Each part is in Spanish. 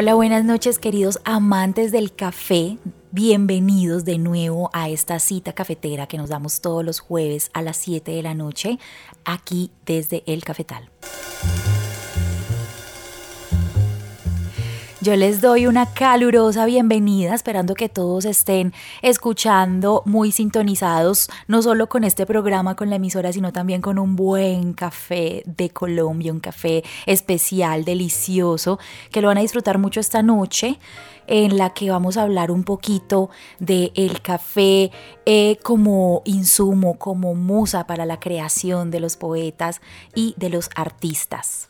Hola, buenas noches queridos amantes del café. Bienvenidos de nuevo a esta cita cafetera que nos damos todos los jueves a las 7 de la noche aquí desde el cafetal. Yo les doy una calurosa bienvenida, esperando que todos estén escuchando muy sintonizados, no solo con este programa, con la emisora, sino también con un buen café de Colombia, un café especial, delicioso, que lo van a disfrutar mucho esta noche en la que vamos a hablar un poquito de el café eh, como insumo, como musa para la creación de los poetas y de los artistas.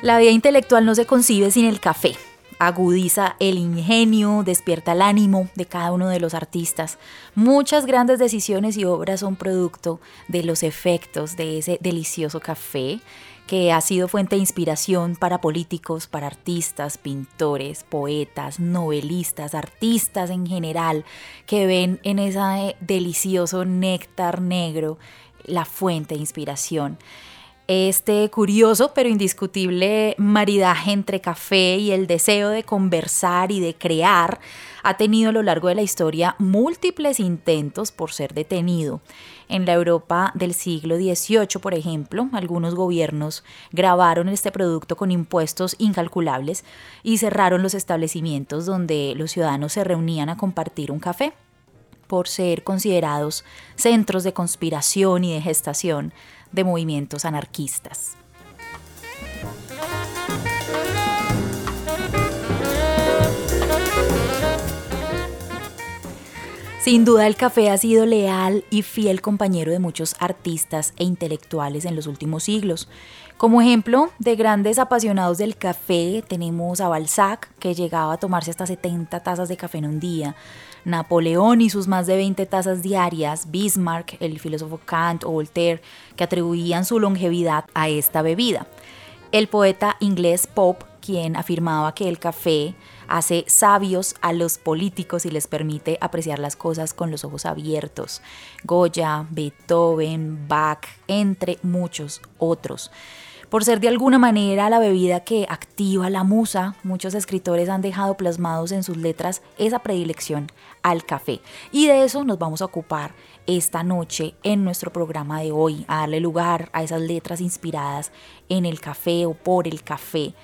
La vida intelectual no se concibe sin el café. Agudiza el ingenio, despierta el ánimo de cada uno de los artistas. Muchas grandes decisiones y obras son producto de los efectos de ese delicioso café que ha sido fuente de inspiración para políticos, para artistas, pintores, poetas, novelistas, artistas en general, que ven en ese delicioso néctar negro la fuente de inspiración este curioso pero indiscutible maridaje entre café y el deseo de conversar y de crear ha tenido a lo largo de la historia múltiples intentos por ser detenido. En la Europa del siglo XVIII, por ejemplo, algunos gobiernos grabaron este producto con impuestos incalculables y cerraron los establecimientos donde los ciudadanos se reunían a compartir un café por ser considerados centros de conspiración y de gestación de movimientos anarquistas. Sin duda el café ha sido leal y fiel compañero de muchos artistas e intelectuales en los últimos siglos. Como ejemplo de grandes apasionados del café tenemos a Balzac, que llegaba a tomarse hasta 70 tazas de café en un día, Napoleón y sus más de 20 tazas diarias, Bismarck, el filósofo Kant o Voltaire, que atribuían su longevidad a esta bebida. El poeta inglés Pope, quien afirmaba que el café hace sabios a los políticos y les permite apreciar las cosas con los ojos abiertos. Goya, Beethoven, Bach, entre muchos otros por ser de alguna manera la bebida que activa la musa, muchos escritores han dejado plasmados en sus letras esa predilección al café. Y de eso nos vamos a ocupar esta noche en nuestro programa de hoy, a darle lugar a esas letras inspiradas en el café o por el café.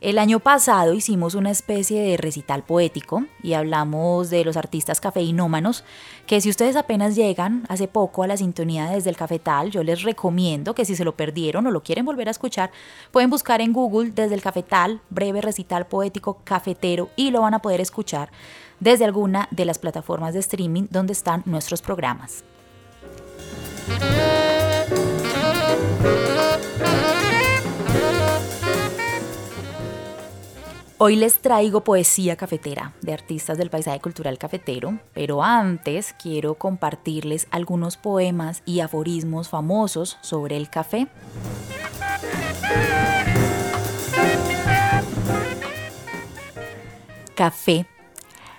El año pasado hicimos una especie de recital poético y hablamos de los artistas cafeinómanos, que si ustedes apenas llegan hace poco a la sintonía desde el cafetal, yo les recomiendo que si se lo perdieron o lo quieren volver a escuchar, pueden buscar en Google desde el cafetal, breve recital poético cafetero y lo van a poder escuchar desde alguna de las plataformas de streaming donde están nuestros programas. Hoy les traigo poesía cafetera de artistas del paisaje cultural cafetero, pero antes quiero compartirles algunos poemas y aforismos famosos sobre el café. Café,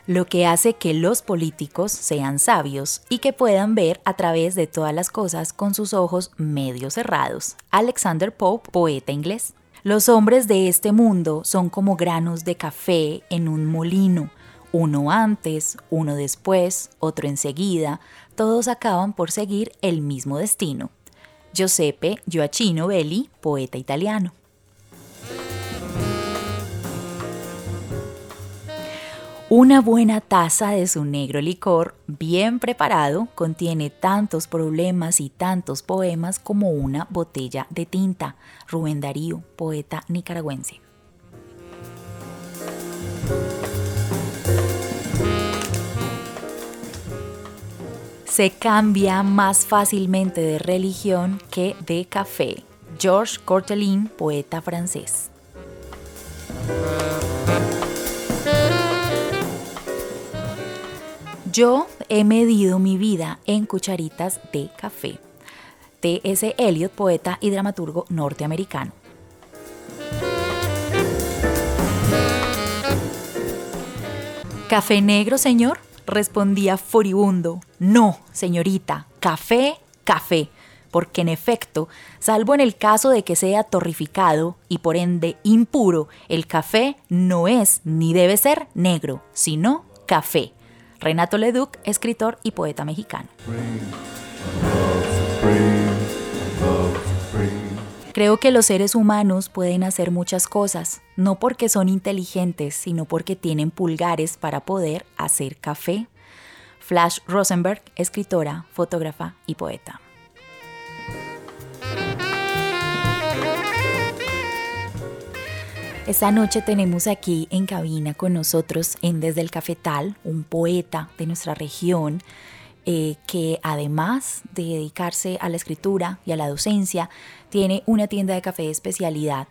lo que hace que los políticos sean sabios y que puedan ver a través de todas las cosas con sus ojos medio cerrados. Alexander Pope, poeta inglés. Los hombres de este mundo son como granos de café en un molino, uno antes, uno después, otro enseguida, todos acaban por seguir el mismo destino. Giuseppe Gioacchino Belli, poeta italiano. Una buena taza de su negro licor, bien preparado, contiene tantos problemas y tantos poemas como una botella de tinta. Rubén Darío, poeta nicaragüense. Se cambia más fácilmente de religión que de café. Georges Courteline, poeta francés. Yo he medido mi vida en cucharitas de café. T.S. Eliot, poeta y dramaturgo norteamericano. ¿Café negro, señor? Respondía furibundo. No, señorita, café, café. Porque en efecto, salvo en el caso de que sea torrificado y por ende impuro, el café no es ni debe ser negro, sino café. Renato Leduc, escritor y poeta mexicano. Creo que los seres humanos pueden hacer muchas cosas, no porque son inteligentes, sino porque tienen pulgares para poder hacer café. Flash Rosenberg, escritora, fotógrafa y poeta. Esta noche tenemos aquí en cabina con nosotros en Desde el Cafetal un poeta de nuestra región eh, que además de dedicarse a la escritura y a la docencia, tiene una tienda de café de especialidad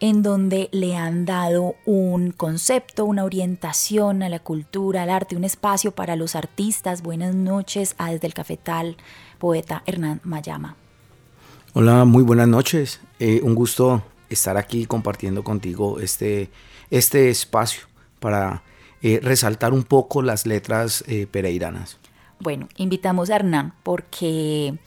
en donde le han dado un concepto, una orientación a la cultura, al arte, un espacio para los artistas. Buenas noches a Desde el Cafetal, poeta Hernán Mayama. Hola, muy buenas noches. Eh, un gusto estar aquí compartiendo contigo este, este espacio para eh, resaltar un poco las letras eh, pereiranas. Bueno, invitamos a Hernán porque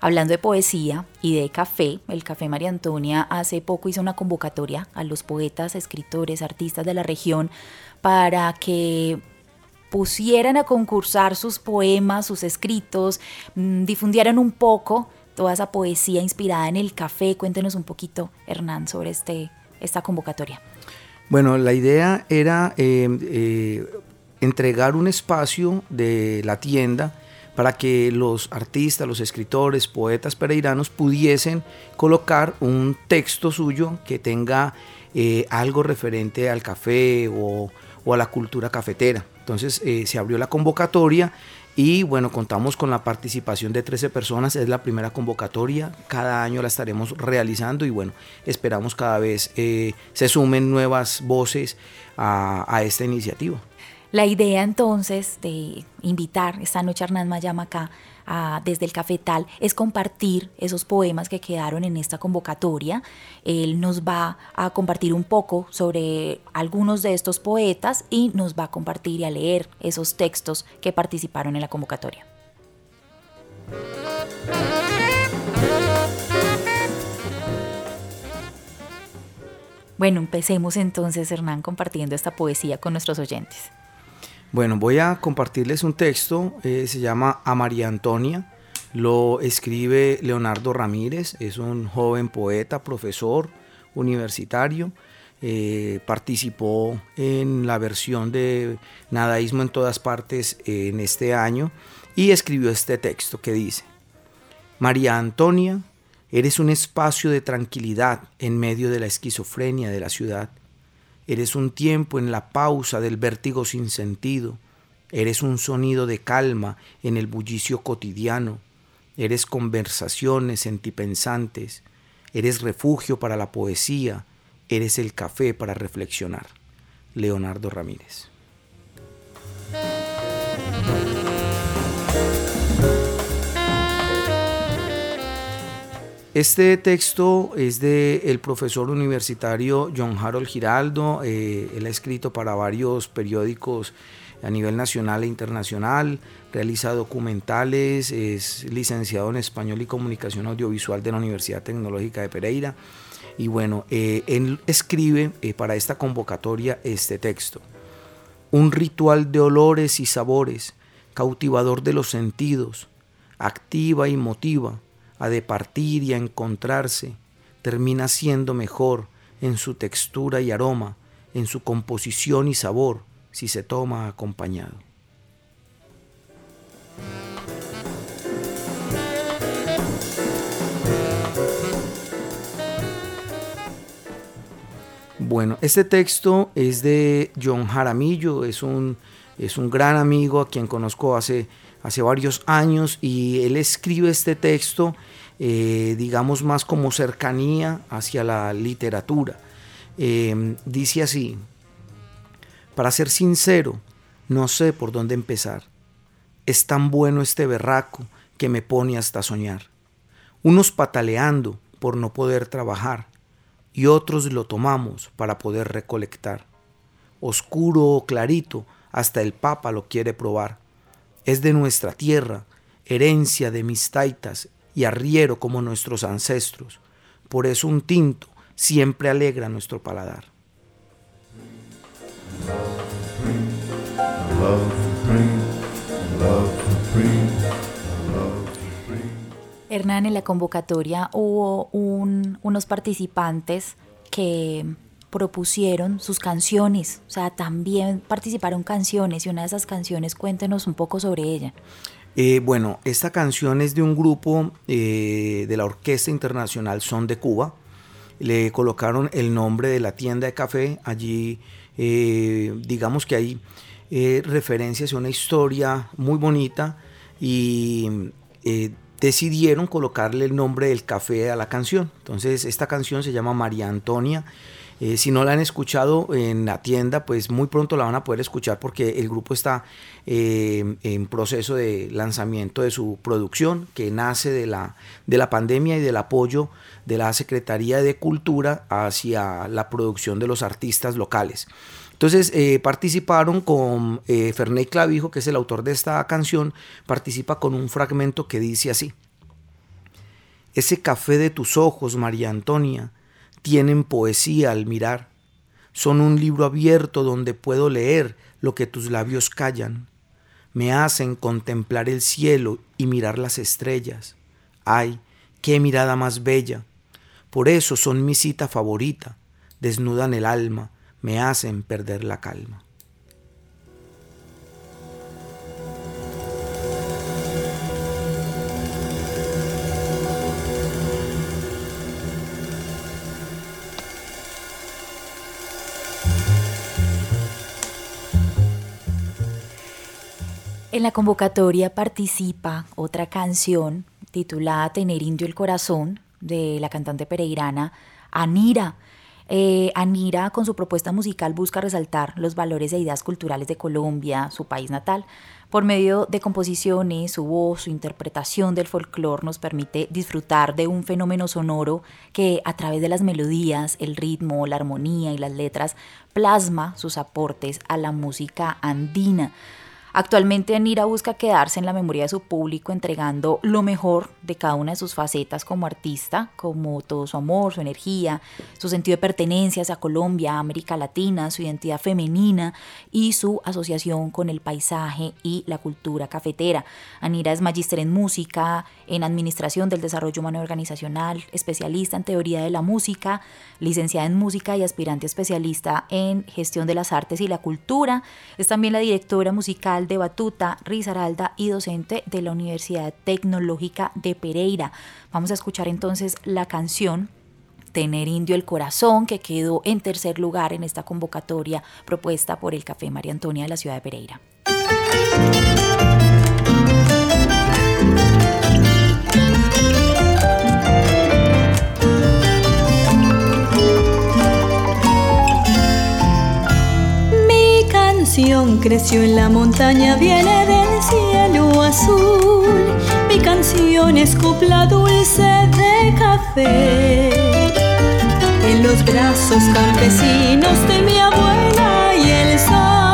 hablando de poesía y de café, el Café María Antonia hace poco hizo una convocatoria a los poetas, escritores, artistas de la región para que pusieran a concursar sus poemas, sus escritos, mm, difundieran un poco toda esa poesía inspirada en el café. Cuéntenos un poquito, Hernán, sobre este, esta convocatoria. Bueno, la idea era eh, eh, entregar un espacio de la tienda para que los artistas, los escritores, poetas pereiranos pudiesen colocar un texto suyo que tenga eh, algo referente al café o, o, a la cultura cafetera. Entonces se abrió la convocatoria y bueno, contamos con la participación de 13 personas, es la primera convocatoria, cada año la estaremos realizando y bueno, esperamos cada vez eh, se sumen nuevas voces a, a esta iniciativa. La idea entonces de invitar esta noche a Hernán Mayama acá desde el cafetal es compartir esos poemas que quedaron en esta convocatoria. Él nos va a compartir un poco sobre algunos de estos poetas y nos va a compartir y a leer esos textos que participaron en la convocatoria. Bueno, empecemos entonces, Hernán, compartiendo esta poesía con nuestros oyentes. Bueno, voy a compartirles un texto, eh, se llama A María Antonia, lo escribe Leonardo Ramírez, es un joven poeta, profesor universitario, eh, participó en la versión de Nadaísmo en todas partes en este año y escribió este texto que dice, María Antonia, eres un espacio de tranquilidad en medio de la esquizofrenia de la ciudad Eres un tiempo en la pausa del vértigo sin sentido. Eres un sonido de calma en el bullicio cotidiano. Eres conversaciones sentipensantes. Eres refugio para la poesía. Eres el café para reflexionar. Leonardo Ramírez. Este texto es del el profesor universitario John Harold Giraldo. Eh, él ha escrito para varios periódicos a nivel nacional e internacional, realiza documentales, es licenciado en Español y Comunicación Audiovisual de la Universidad Tecnológica de Pereira. Y bueno, eh, él escribe eh, para esta convocatoria este texto. Un ritual de olores y sabores, cautivador de los sentidos, activa y motiva a departir y a encontrarse, termina siendo mejor en su textura y aroma, en su composición y sabor, si se toma acompañado. Bueno, este texto es de John Jaramillo, es un, es un gran amigo a quien conozco hace, hace varios años y él escribe este texto, eh, digamos, más como cercanía hacia la literatura. Em, dice así, para ser sincero, no sé por dónde empezar. Es tan bueno este berraco que me pone hasta soñar. Unos pataleando por no poder trabajar y otros lo tomamos para poder recolectar. Oscuro o clarito, hasta el Papa lo quiere probar. Es de nuestra tierra, herencia de mis taitas y arriero como nuestros ancestros. Por eso un tinto siempre alegra nuestro paladar. Hernán, en la convocatoria hubo unos participantes que propusieron sus canciones, o sea, también participaron canciones y una de esas canciones, cuéntenos un poco sobre ella. Eh, bueno, esta canción es de un grupo eh, de la Orquesta Internacional Son de Cuba. Le colocaron el nombre de la tienda de café. Allí, eh, digamos que hay referencias a una historia muy bonita y decidieron colocarle el nombre del café a la canción. Entonces esta canción se llama María Antonia. Eh, si no la han escuchado en la tienda, pues muy pronto la van a poder escuchar porque el grupo está eh, en proceso de lanzamiento de su producción, que nace de la, de la pandemia y del apoyo de la Secretaría de Cultura hacia la producción de los artistas locales. Entonces eh, participaron con eh, Clavijo, que es el autor de esta canción, participa con un fragmento que dice así. Ese café de tus ojos, María Antonia, tienen poesía al mirar. Son un libro abierto donde puedo leer lo que tus labios callan. Me hacen contemplar el cielo y mirar las estrellas. Ay, qué mirada más bella. Por eso son mi cita favorita. Desnudan el alma, me hacen perder la calma. En la convocatoria participa otra canción titulada Tener Indio el Corazón de la cantante pereirana Anira. Eh, Anira, con su propuesta musical, busca resaltar los valores e ideas culturales de Colombia, su país natal. Por medio de composiciones, su voz, su interpretación del folclore nos permite disfrutar de un fenómeno sonoro que a través de las melodías, el ritmo, la armonía y las letras plasma sus aportes a la música andina. Actualmente Anira busca quedarse en la memoria de su público entregando lo mejor de cada una de sus facetas como artista, como todo su amor, su energía, su sentido de pertenencia hacia Colombia, América Latina, su identidad femenina y su asociación con el paisaje y la cultura cafetera. Anira es magíster en música, en administración del desarrollo humano organizacional, especialista en teoría de la música, licenciada en música y aspirante especialista en gestión de las artes y la cultura. Es también la directora musical de Batuta, Risaralda y docente de la Universidad Tecnológica de Pereira. Vamos a escuchar entonces la canción Tener Indio el Corazón, que quedó en tercer lugar en esta convocatoria propuesta por el Café María Antonia de la ciudad de Pereira. Creció en la montaña, viene del cielo azul. Mi canción es copla dulce de café. En los brazos campesinos de mi abuela y el sol,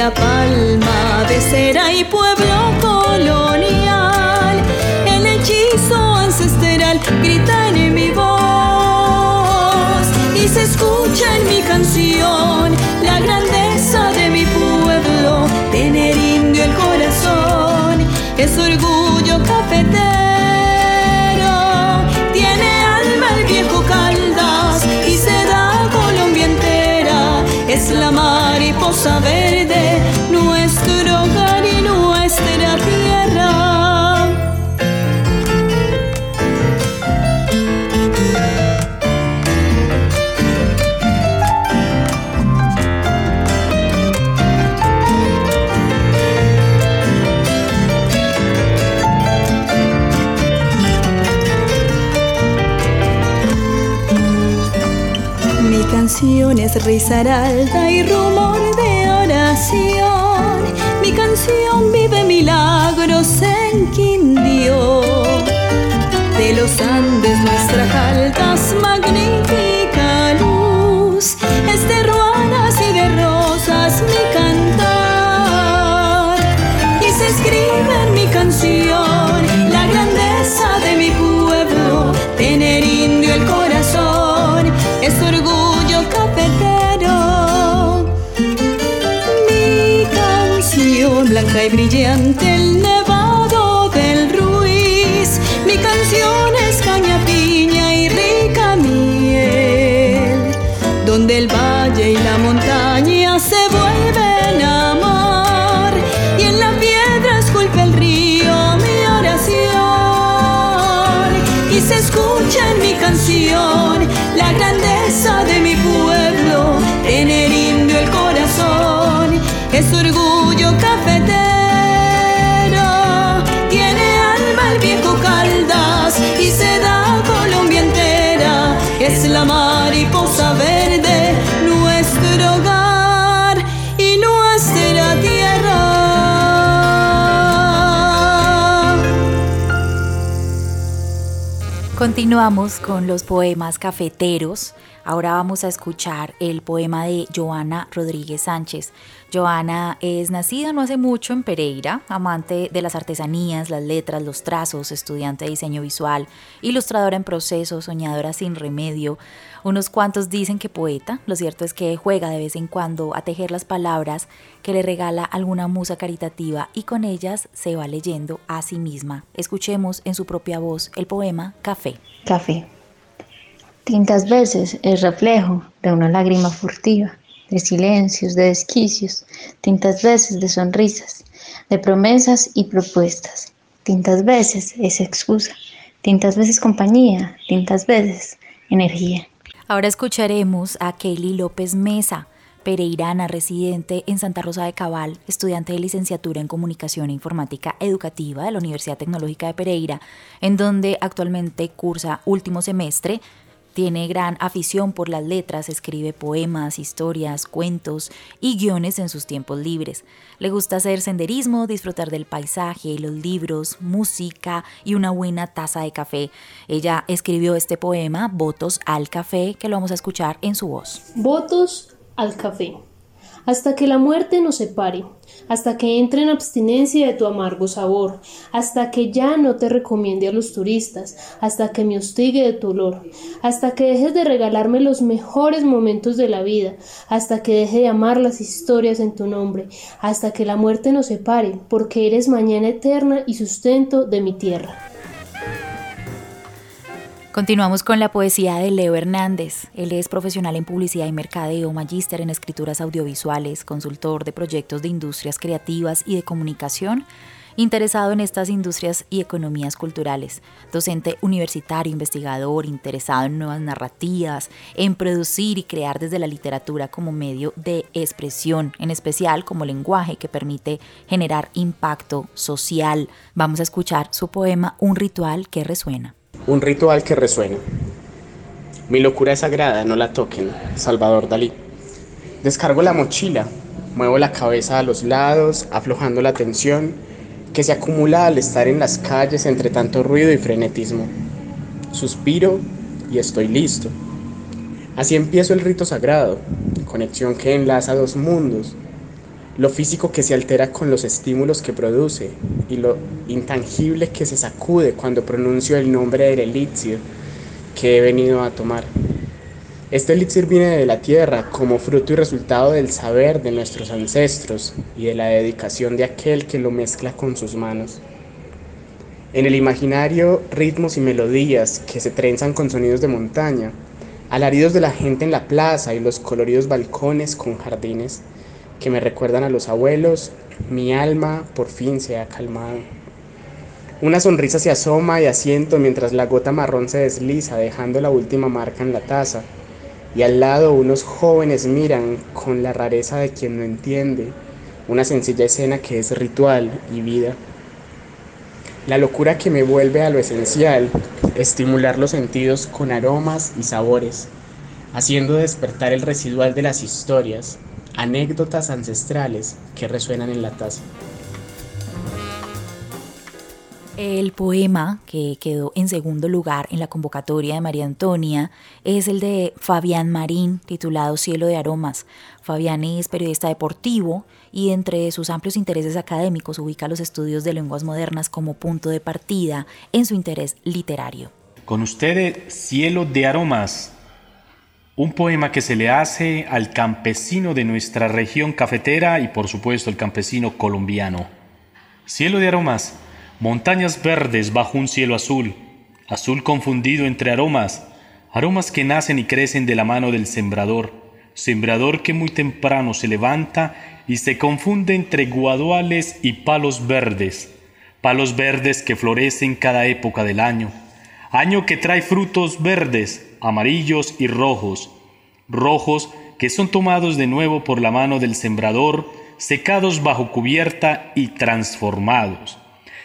la palma de cera y pueblo colonial. El hechizo ancestral grita en mi voz y se escucha en mi canción la grandeza de mi pueblo, tener indio el corazón, es orgullo cafetero. es la mariposa verde, canciones, risa alta y rumor de oración. Mi canción vive milagros en Quindio. De los Andes nuestras altas blanca y brillante el nevado del Ruiz. Mi canción es caña piña y rica miel, donde el valle y la montaña se vuelven a amar y en la piedra esculpe el río mi oración y se escucha en mi canción la grandeza de mi pueblo, Continuamos con los poemas cafeteros. Ahora vamos a escuchar el poema de Joana Rodríguez Sánchez. Joana es nacida no hace mucho en Pereira, amante de las artesanías, las letras, los trazos, estudiante de diseño visual, ilustradora en proceso, soñadora sin remedio. Unos cuantos dicen que poeta, lo cierto es que juega de vez en cuando a tejer las palabras que le regala alguna musa caritativa y con ellas se va leyendo a sí misma. Escuchemos en su propia voz el poema Café. Café. Tintas veces el reflejo de una lágrima furtiva de silencios, de desquicios, tintas veces de sonrisas, de promesas y propuestas, tintas veces es excusa, tintas veces compañía, tintas veces energía. Ahora escucharemos a Kelly López Mesa, pereirana residente en Santa Rosa de Cabal, estudiante de licenciatura en Comunicación e Informática Educativa de la Universidad Tecnológica de Pereira, en donde actualmente cursa último semestre tiene gran afición por las letras, escribe poemas, historias, cuentos y guiones en sus tiempos libres. Le gusta hacer senderismo, disfrutar del paisaje, los libros, música y una buena taza de café. Ella escribió este poema, Votos al Café, que lo vamos a escuchar en su voz. Votos al Café hasta que la muerte nos separe, hasta que entre en abstinencia de tu amargo sabor, hasta que ya no te recomiende a los turistas, hasta que me hostigue de tu olor, hasta que dejes de regalarme los mejores momentos de la vida, hasta que deje de amar las historias en tu nombre, hasta que la muerte nos separe, porque eres mañana eterna y sustento de mi tierra. Continuamos con la poesía de Leo Hernández. Él es profesional en publicidad y mercadeo, magíster en escrituras audiovisuales, consultor de proyectos de industrias creativas y de comunicación, interesado en estas industrias y economías culturales, docente universitario, investigador, interesado en nuevas narrativas, en producir y crear desde la literatura como medio de expresión, en especial como lenguaje que permite generar impacto social. Vamos a escuchar su poema Un ritual que resuena. Un ritual que resuena. Mi locura es sagrada, no la toquen. Salvador Dalí. Descargo la mochila, muevo la cabeza a los lados, aflojando la tensión que se acumula al estar en las calles entre tanto ruido y frenetismo. Suspiro y estoy listo. Así empiezo el rito sagrado, conexión que enlaza dos mundos. Lo físico que se altera con los estímulos que produce y lo intangible que se sacude cuando pronuncio el nombre del elixir que he venido a tomar. Este elixir viene de la tierra como fruto y resultado del saber de nuestros ancestros y de la dedicación de aquel que lo mezcla con sus manos. En el imaginario, ritmos y melodías que se trenzan con sonidos de montaña, alaridos de la gente en la plaza y los coloridos balcones con jardines, que me recuerdan a los abuelos, mi alma por fin se ha calmado. Una sonrisa se asoma y asiento mientras la gota marrón se desliza dejando la última marca en la taza, y al lado unos jóvenes miran con la rareza de quien no entiende una sencilla escena que es ritual y vida. La locura que me vuelve a lo esencial, estimular los sentidos con aromas y sabores, haciendo despertar el residual de las historias, anécdotas ancestrales que resuenan en la taza. El poema que quedó en segundo lugar en la convocatoria de María Antonia es el de Fabián Marín, titulado Cielo de Aromas. Fabián es periodista deportivo y entre sus amplios intereses académicos ubica los estudios de lenguas modernas como punto de partida en su interés literario. Con ustedes, Cielo de Aromas, un poema que se le hace al campesino de nuestra región cafetera y por supuesto el campesino colombiano. Cielo de aromas, montañas verdes bajo un cielo azul, azul confundido entre aromas, aromas que nacen y crecen de la mano del sembrador, sembrador que muy temprano se levanta y se confunde entre guaduales y palos verdes, palos verdes que florecen cada época del año, año que trae frutos verdes, amarillos y rojos, rojos que son tomados de nuevo por la mano del sembrador, secados bajo cubierta y transformados,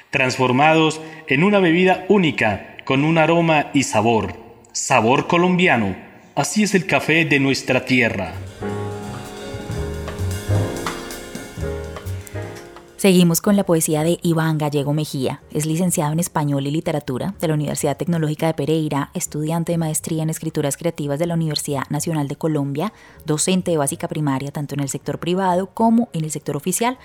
transformados en una bebida única con un aroma y sabor, sabor colombiano. Así es el café de nuestra tierra. Seguimos con la poesía de Iván Gallego Mejía. Es licenciado en Español y Literatura de la Universidad Tecnológica de Pereira, estudiante de maestría en Escrituras Creativas de la Universidad Nacional de Colombia, docente de básica primaria tanto en el sector privado como en el sector oficial.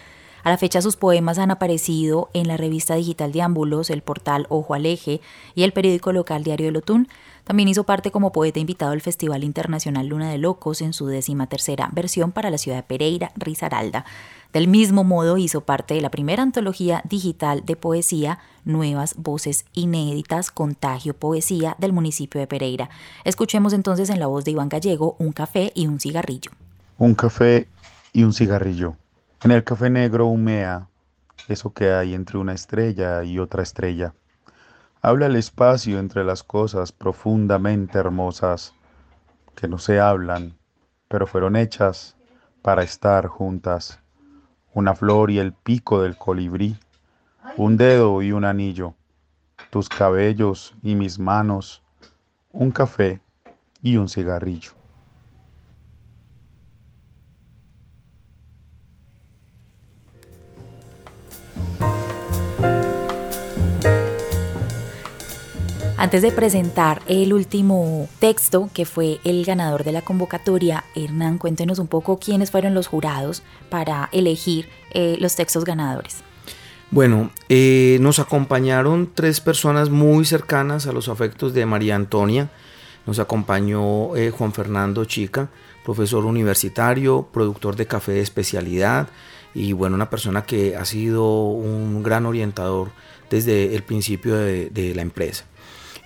A la fecha sus poemas han aparecido en la revista digital Diámbulos, el portal Ojo al Eje y el periódico local Diario de Lotún. También hizo parte como poeta invitado al Festival Internacional Luna de Locos en su décima tercera versión para la ciudad de Pereira, Risaralda. Del mismo modo hizo parte de la primera antología digital de poesía Nuevas Voces Inéditas, Contagio Poesía del municipio de Pereira. Escuchemos entonces en la voz de Iván Gallego un café y un cigarrillo. Un café y un cigarrillo. En el café negro humea eso que hay entre una estrella y otra estrella. Habla el espacio entre las cosas profundamente hermosas que no se hablan, pero fueron hechas para estar juntas una flor y el pico del colibrí, un dedo y un anillo, tus cabellos y mis manos, un café y un cigarrillo. Antes de presentar el último texto, que fue el ganador de la convocatoria, Hernán, cuéntenos un poco quiénes fueron los jurados para elegir eh, los textos ganadores. Bueno, eh, nos acompañaron tres personas muy cercanas a los afectos de María Antonia. Nos acompañó eh, Juan Fernando Chica, profesor universitario, productor de café de especialidad y bueno, una persona que ha sido un gran orientador desde el principio de la empresa.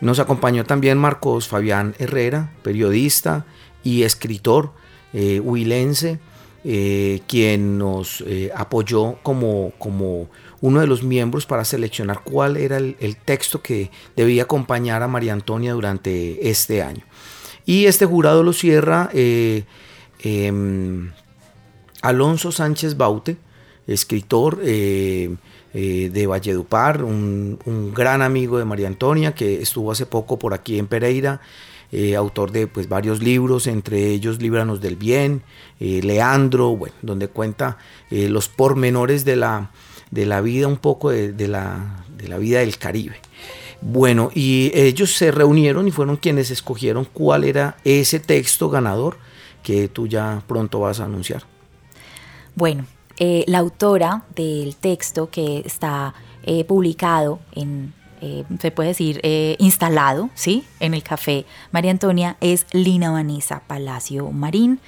Nos acompañó también Marcos Fabián Herrera, periodista y escritor eh, huilense, eh, quien nos eh, apoyó como, como uno de los miembros para seleccionar cuál era el, texto que debía acompañar a María Antonia durante este año. Y este jurado lo cierra em, Alonso Sánchez Baute, escritor eh, de Valledupar, un, gran amigo de María Antonia que estuvo hace poco por aquí en Pereira, eh, autor de pues, varios libros, entre ellos Líbranos del Bien, eh, Leandro, bueno, donde cuenta los pormenores de la, de la vida, un poco de, la, de la vida del Caribe. Bueno, y ellos se reunieron y fueron quienes escogieron cuál era ese texto ganador que tú ya pronto vas a anunciar. Bueno, Eh, la autora del texto que está eh, publicado en, eh, se puede decir, instalado, ¿sí? En el café María Antonia es Lina Vanessa Palacio Marín.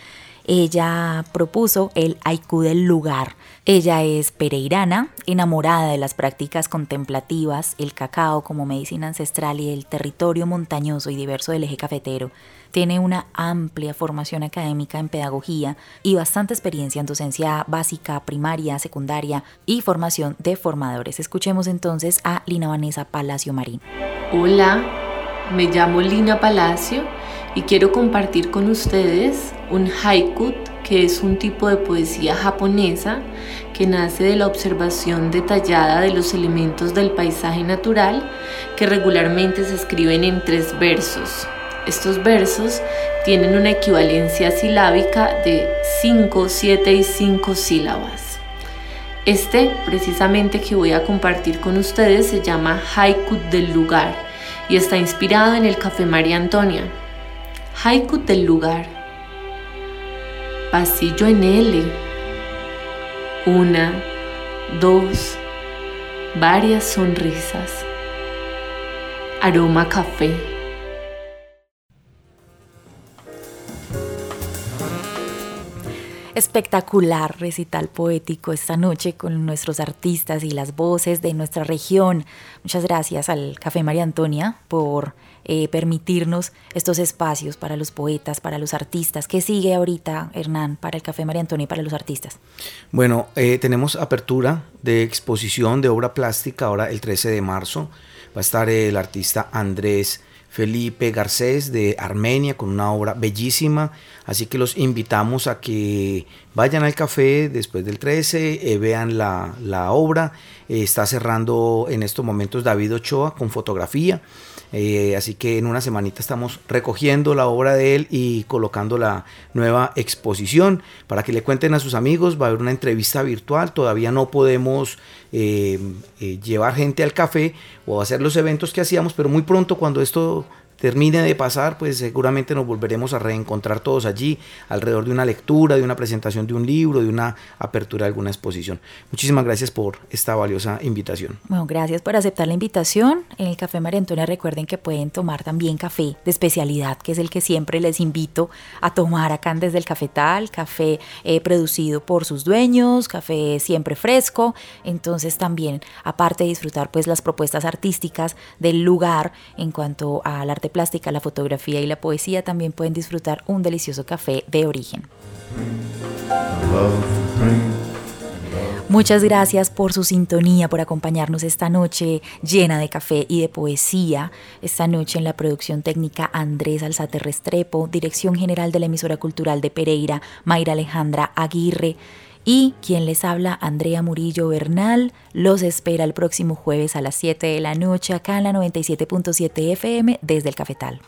Ella propuso el haiku del lugar. Ella es pereirana, enamorada de las prácticas contemplativas, el cacao como medicina ancestral y el territorio montañoso y diverso del eje cafetero. Tiene una amplia formación académica en pedagogía y bastante experiencia en docencia básica, primaria, secundaria y formación de formadores. Escuchemos entonces a Lina Vanessa Palacio Marín. Hola, me llamo Lina Palacio y quiero compartir con ustedes un haiku, que es un tipo de poesía japonesa que nace de la observación detallada de los elementos del paisaje natural que regularmente se escriben en tres versos. Estos versos tienen una equivalencia silábica de 5, 7 y 5 sílabas. Este, precisamente que voy a compartir con ustedes, se llama Haiku del lugar y está inspirado en el Café María Antonia. Haiku del lugar. Pasillo en L. Una, dos, varias sonrisas. Aroma café. espectacular recital poético esta noche con nuestros artistas y las voces de nuestra región. Muchas gracias al Café María Antonia por eh, permitirnos estos espacios para los poetas, para los artistas. ¿Qué sigue ahorita, Hernán, para el Café María Antonia y para los artistas? Bueno, eh, tenemos apertura de exposición de obra plástica ahora el 13 de marzo. Va a estar el artista Andrés Felipe Garcés de Armenia con una obra bellísima. Así que los invitamos a que vayan al café después del 13, eh, vean la, obra. Eh, está cerrando en estos momentos David Ochoa con fotografía. Eh, así que en una semanita estamos recogiendo la obra de él y colocando la nueva exposición para que le cuenten a sus amigos. Va a haber una entrevista virtual. Todavía no podemos llevar gente al café o hacer los eventos que hacíamos, pero muy pronto cuando esto termine de pasar, pues seguramente nos volveremos a reencontrar todos allí alrededor de una lectura, de una presentación de un libro, de una apertura de alguna exposición. Muchísimas gracias por esta valiosa invitación. Bueno, gracias por aceptar la invitación. En el Café María Antonia recuerden que pueden tomar también café de especialidad, que es el que siempre les invito a tomar acá desde el cafetal, café eh, producido por sus dueños, café siempre fresco. Entonces también, aparte de disfrutar pues las propuestas artísticas del lugar en cuanto al plástica, la fotografía y la poesía, también pueden disfrutar un delicioso café de origen. Muchas gracias por su sintonía, por acompañarnos esta noche llena de café y de poesía. Esta noche en la producción técnica Andrés Alzate Restrepo, dirección general de la emisora cultural de Pereira, Mayra Alejandra Aguirre. Y quien les habla, Andrea Murillo Bernal, los espera el próximo jueves a las 7 de la noche acá en la 97.7 FM desde el Cafetal.